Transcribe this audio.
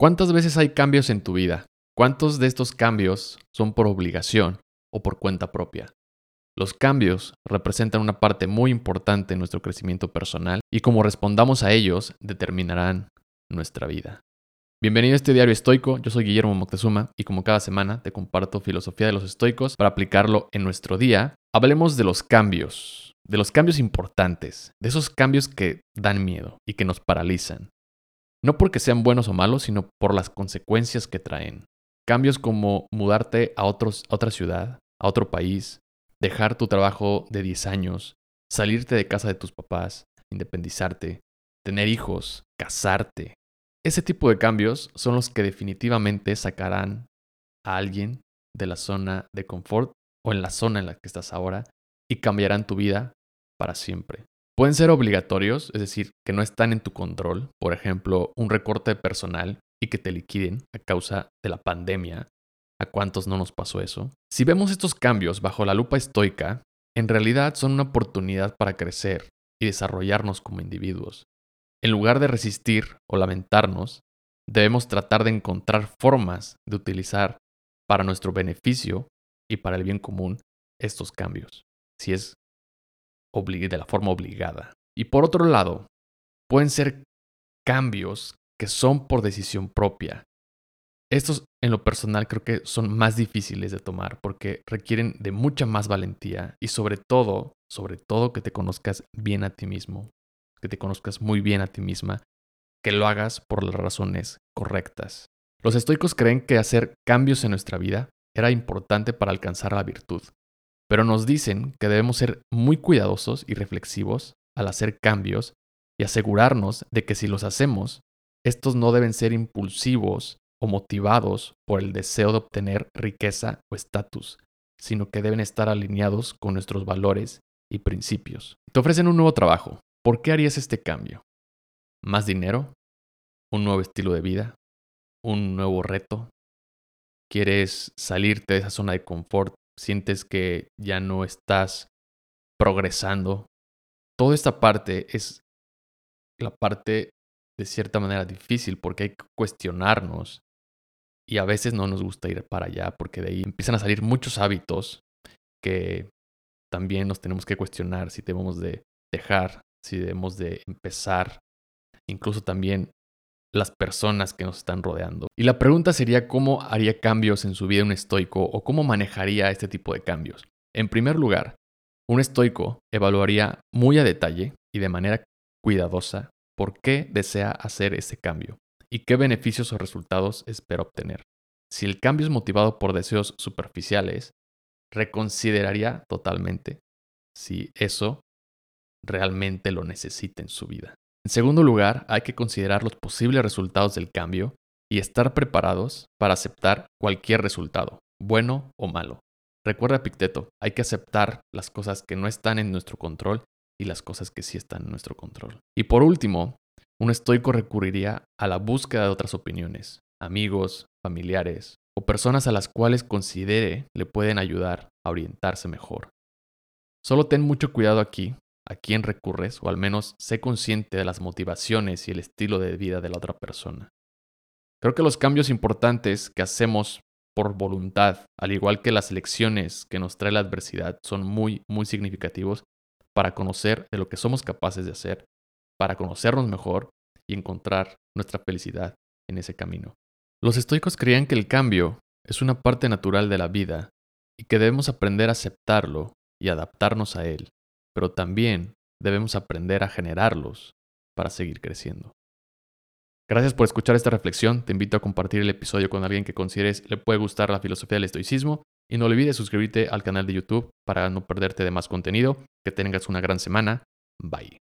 ¿Cuántas veces hay cambios en tu vida? ¿Cuántos de estos cambios son por obligación o por cuenta propia? Los cambios representan una parte muy importante en nuestro crecimiento personal y como respondamos a ellos determinarán nuestra vida. Bienvenido a este diario estoico, yo soy Guillermo Moctezuma y como cada semana te comparto filosofía de los estoicos para aplicarlo en nuestro día. Hablemos de los cambios, de los cambios importantes, de esos cambios que dan miedo y que nos paralizan. No porque sean buenos o malos, sino por las consecuencias que traen. Cambios como mudarte a, otros, a otra ciudad, a otro país, dejar tu trabajo de 10 años, salirte de casa de tus papás, independizarte, tener hijos, casarte. Ese tipo de cambios son los que definitivamente sacarán a alguien de la zona de confort o en la zona en la que estás ahora y cambiarán tu vida para siempre. Pueden ser obligatorios, es decir, que no están en tu control, por ejemplo, un recorte personal y que te liquiden a causa de la pandemia. ¿A cuántos no nos pasó eso? Si vemos estos cambios bajo la lupa estoica, en realidad son una oportunidad para crecer y desarrollarnos como individuos. En lugar de resistir o lamentarnos, debemos tratar de encontrar formas de utilizar para nuestro beneficio y para el bien común estos cambios. Si es de la forma obligada. Y por otro lado, pueden ser cambios que son por decisión propia. Estos en lo personal creo que son más difíciles de tomar porque requieren de mucha más valentía y sobre todo, sobre todo que te conozcas bien a ti mismo, que te conozcas muy bien a ti misma, que lo hagas por las razones correctas. Los estoicos creen que hacer cambios en nuestra vida era importante para alcanzar la virtud, pero nos dicen que debemos ser muy cuidadosos y reflexivos al hacer cambios y asegurarnos de que si los hacemos, estos no deben ser impulsivos o motivados por el deseo de obtener riqueza o estatus, sino que deben estar alineados con nuestros valores y principios. Te ofrecen un nuevo trabajo. ¿Por qué harías este cambio? ¿Más dinero? ¿Un nuevo estilo de vida? ¿Un nuevo reto? ¿Quieres salirte de esa zona de confort sientes que ya no estás progresando. Toda esta parte es la parte de cierta manera difícil porque hay que cuestionarnos y a veces no nos gusta ir para allá porque de ahí empiezan a salir muchos hábitos que también nos tenemos que cuestionar si debemos de dejar, si debemos de empezar, incluso también las personas que nos están rodeando. Y la pregunta sería cómo haría cambios en su vida un estoico o cómo manejaría este tipo de cambios. En primer lugar, un estoico evaluaría muy a detalle y de manera cuidadosa por qué desea hacer ese cambio y qué beneficios o resultados espera obtener. Si el cambio es motivado por deseos superficiales, reconsideraría totalmente si eso realmente lo necesita en su vida. En segundo lugar, hay que considerar los posibles resultados del cambio y estar preparados para aceptar cualquier resultado, bueno o malo. Recuerda Picteto, hay que aceptar las cosas que no están en nuestro control y las cosas que sí están en nuestro control. Y por último, un estoico recurriría a la búsqueda de otras opiniones, amigos, familiares o personas a las cuales considere le pueden ayudar a orientarse mejor. Solo ten mucho cuidado aquí a quién recurres o al menos sé consciente de las motivaciones y el estilo de vida de la otra persona. Creo que los cambios importantes que hacemos por voluntad, al igual que las lecciones que nos trae la adversidad, son muy, muy significativos para conocer de lo que somos capaces de hacer, para conocernos mejor y encontrar nuestra felicidad en ese camino. Los estoicos creían que el cambio es una parte natural de la vida y que debemos aprender a aceptarlo y adaptarnos a él pero también debemos aprender a generarlos para seguir creciendo. Gracias por escuchar esta reflexión. Te invito a compartir el episodio con alguien que consideres le puede gustar la filosofía del estoicismo y no olvides suscribirte al canal de YouTube para no perderte de más contenido. Que tengas una gran semana. Bye.